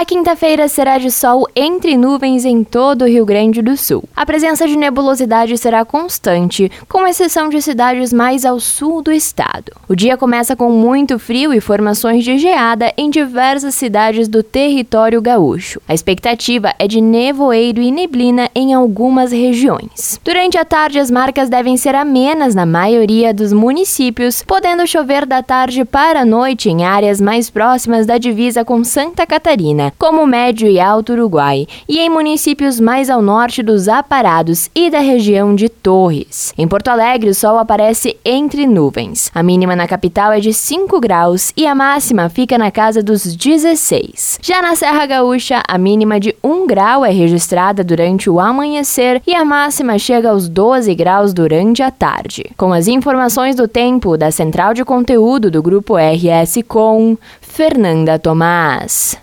A quinta-feira será de sol entre nuvens em todo o Rio Grande do Sul. A presença de nebulosidade será constante, com exceção de cidades mais ao sul do estado. O dia começa com muito frio e formações de geada em diversas cidades do território gaúcho. A expectativa é de nevoeiro e neblina em algumas regiões. Durante a tarde, as marcas devem ser amenas na maioria dos municípios, podendo chover da tarde para a noite em áreas mais próximas da divisa com Santa Catarina como Médio e Alto Uruguai, e em municípios mais ao norte dos Aparados e da região de Torres. Em Porto Alegre, o sol aparece entre nuvens. A mínima na capital é de 5 graus e a máxima fica na casa dos 16. Já na Serra Gaúcha, a mínima de 1 grau é registrada durante o amanhecer e a máxima chega aos 12 graus durante a tarde. Com as informações do tempo da Central de Conteúdo do Grupo RS com Fernanda Tomás.